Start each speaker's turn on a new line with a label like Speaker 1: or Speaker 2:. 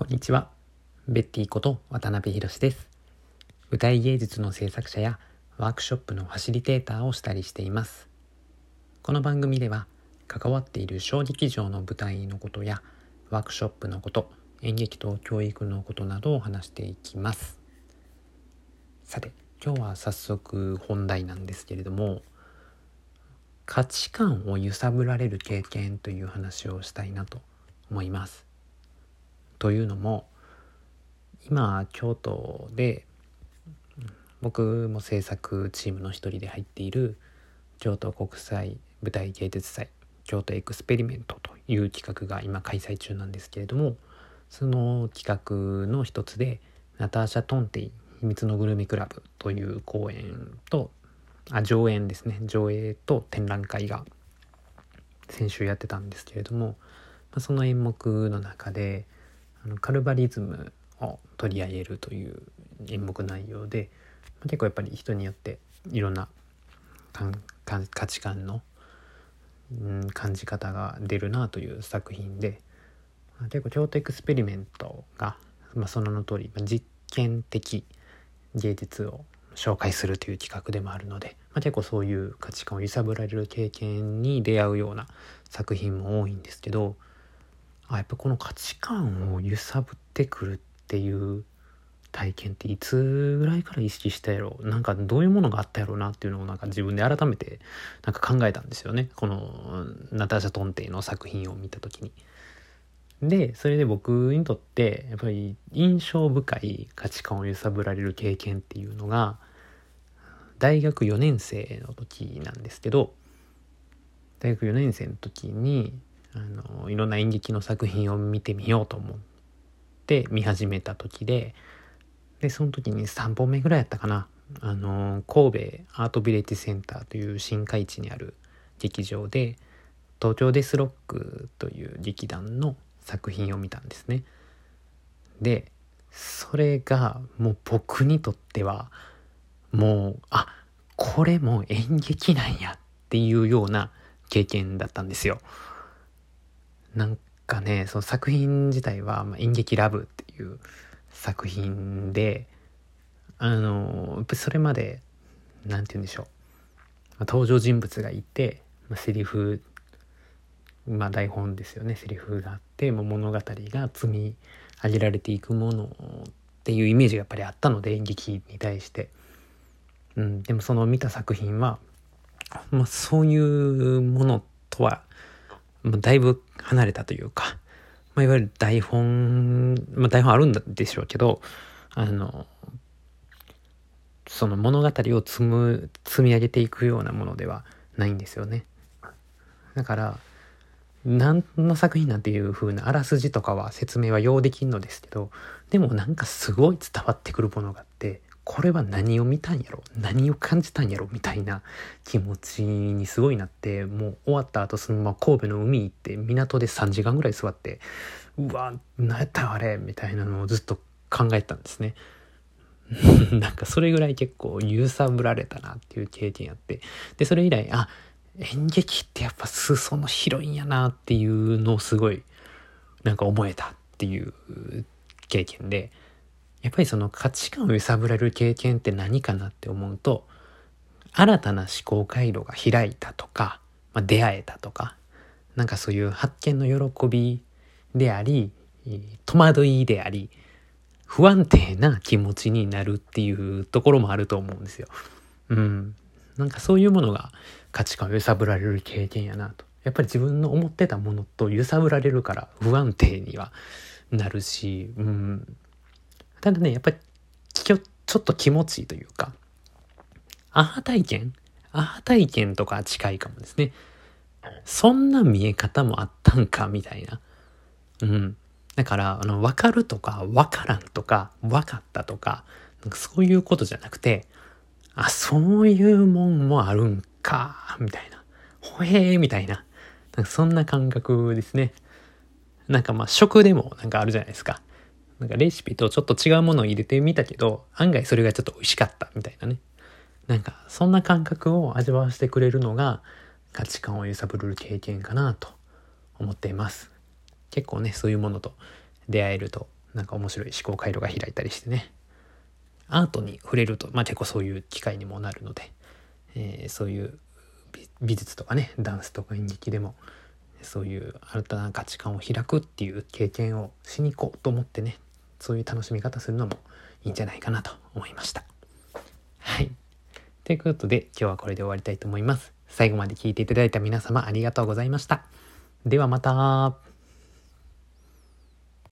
Speaker 1: こんにちは。ベッティこと渡辺博です。舞台芸術の制作者やワークショップのファシリテーターをしたりしています。この番組では関わっている小劇場の舞台のことやワークショップのこと、演劇と教育のことなどを話していきます。さて、今日は早速本題なんですけれども、価値観を揺さぶられる経験という話をしたいなと思います。というのも今京都で僕も制作チームの一人で入っている京都国際舞台芸術祭京都エクスペリメントという企画が今開催中なんですけれどもその企画の一つでナターシャ・トンテイ秘密のグルメクラブという公演とあ上演ですね。上映と展覧会が先週やってたんですけれども、まあ、その演目の中であのカルバリズムを取り上げるという演目内容で、結構やっぱり人によっていろんな価値観の、うん、感じ方が出るなという作品で、結構京都エクスペリメントが、まあ、その名の通り、まあ、実験的芸術を紹介するという企画でもあるので、まあ、結構そういう価値観を揺さぶられる経験に出会うような作品も多いんですけどあやっぱこの価値観を揺さぶってくるっていう体験っていつぐらいから意識したやろなんかどういうものがあったやろうなっていうのをなんか自分で改めてなんか考えたんですよねこのナターシャ・トンテイの作品を見た時に。でそれで僕にとってやっぱり印象深い価値観を揺さぶられる経験っていうのが大学4年生の時なんですけど大学4年生の時にあのいろんな演劇の作品を見てみようと思って見始めた時ででその時に3本目ぐらいやったかなあの神戸アートビレッジセンターという新海地にある劇場で東京デスロックという劇団の作品を見たんですね。でそれがもう僕にとってはもうあこれも演劇なんやっていうような経験だったんですよ。なんかねその作品自体は「まあ、演劇ラブ」っていう作品であのそれまで何て言うんでしょう、まあ、登場人物がいて、まあ、セリフまあ台本ですよね。セリフがあってもう物語が積み上げられていくものっていうイメージがやっぱりあったので演劇に対して、うん、でもその見た作品は、まあ、そういうものとはだいぶ離れたというか、まあ、いわゆる台本、まあ、台本あるんでしょうけど、あの、その物語を積む、積み上げていくようなものではないんですよね。だから、何の作品なんていう風なあらすじとかは説明は用できんのですけど、でもなんかすごい伝わってくるものがあって、これは何を見たんやろ？何を感じたんやろ？みたいな気持ちにすごいなってもう終わった後そのまま神戸の海行って港で3時間ぐらい座ってうわ何やったあれ？みたいなのをずっと考えたんですね。なんかそれぐらい結構揺さぶられたなっていう経験やって。でそれ以来あ演劇ってやっぱ裾の広いんやなっていうのをすごいなんか思えたっていう経験で。やっぱりその価値観を揺さぶられる経験って何かなって思うと新たな思考回路が開いたとか、まあ、出会えたとかなんかそういう発見の喜びであり戸惑いであり不安定な気持ちになるっていうところもあると思うんですよ。うん。なんかそういうものが価値観を揺さぶられる経験やなと。やっぱり自分の思ってたものと揺さぶられるから不安定にはなるし、うん。ただね、やっぱりちょっと気持ちいいというか、アハ体験？アハ体験とか近いかもですね。そんな見え方もあったんか、みたいな。うん。だから、あの、わかるとか、わからんとか、わかったとか、なんかそういうことじゃなくて、あ、そういうもんもあるんか、みたいな。ほへー、みたいな。なんかそんな感覚ですね。なんかまあ食でもなんかあるじゃないですか。なんかレシピとちょっと違うものを入れてみたけど、案外それがちょっと美味しかったみたいなね。なんかそんな感覚を味わわせてくれるのが価値観を揺さぶる経験かなと思っています。結構ね、そういうものと出会えるとなんか面白い思考回路が開いたりしてねアートに触れると、まあ、結構そういう機会にもなるので、えー、そういう美術とかねダンスとか演劇でもそういう新たな価値観を開くっていう経験をしに行こうと思ってねそういう楽しみ方するのもいいんじゃないかなと思いました。はい。ということで今日はこれで終わりたいと思います。最後まで聞いていただいた皆様ありがとうございました。ではまた。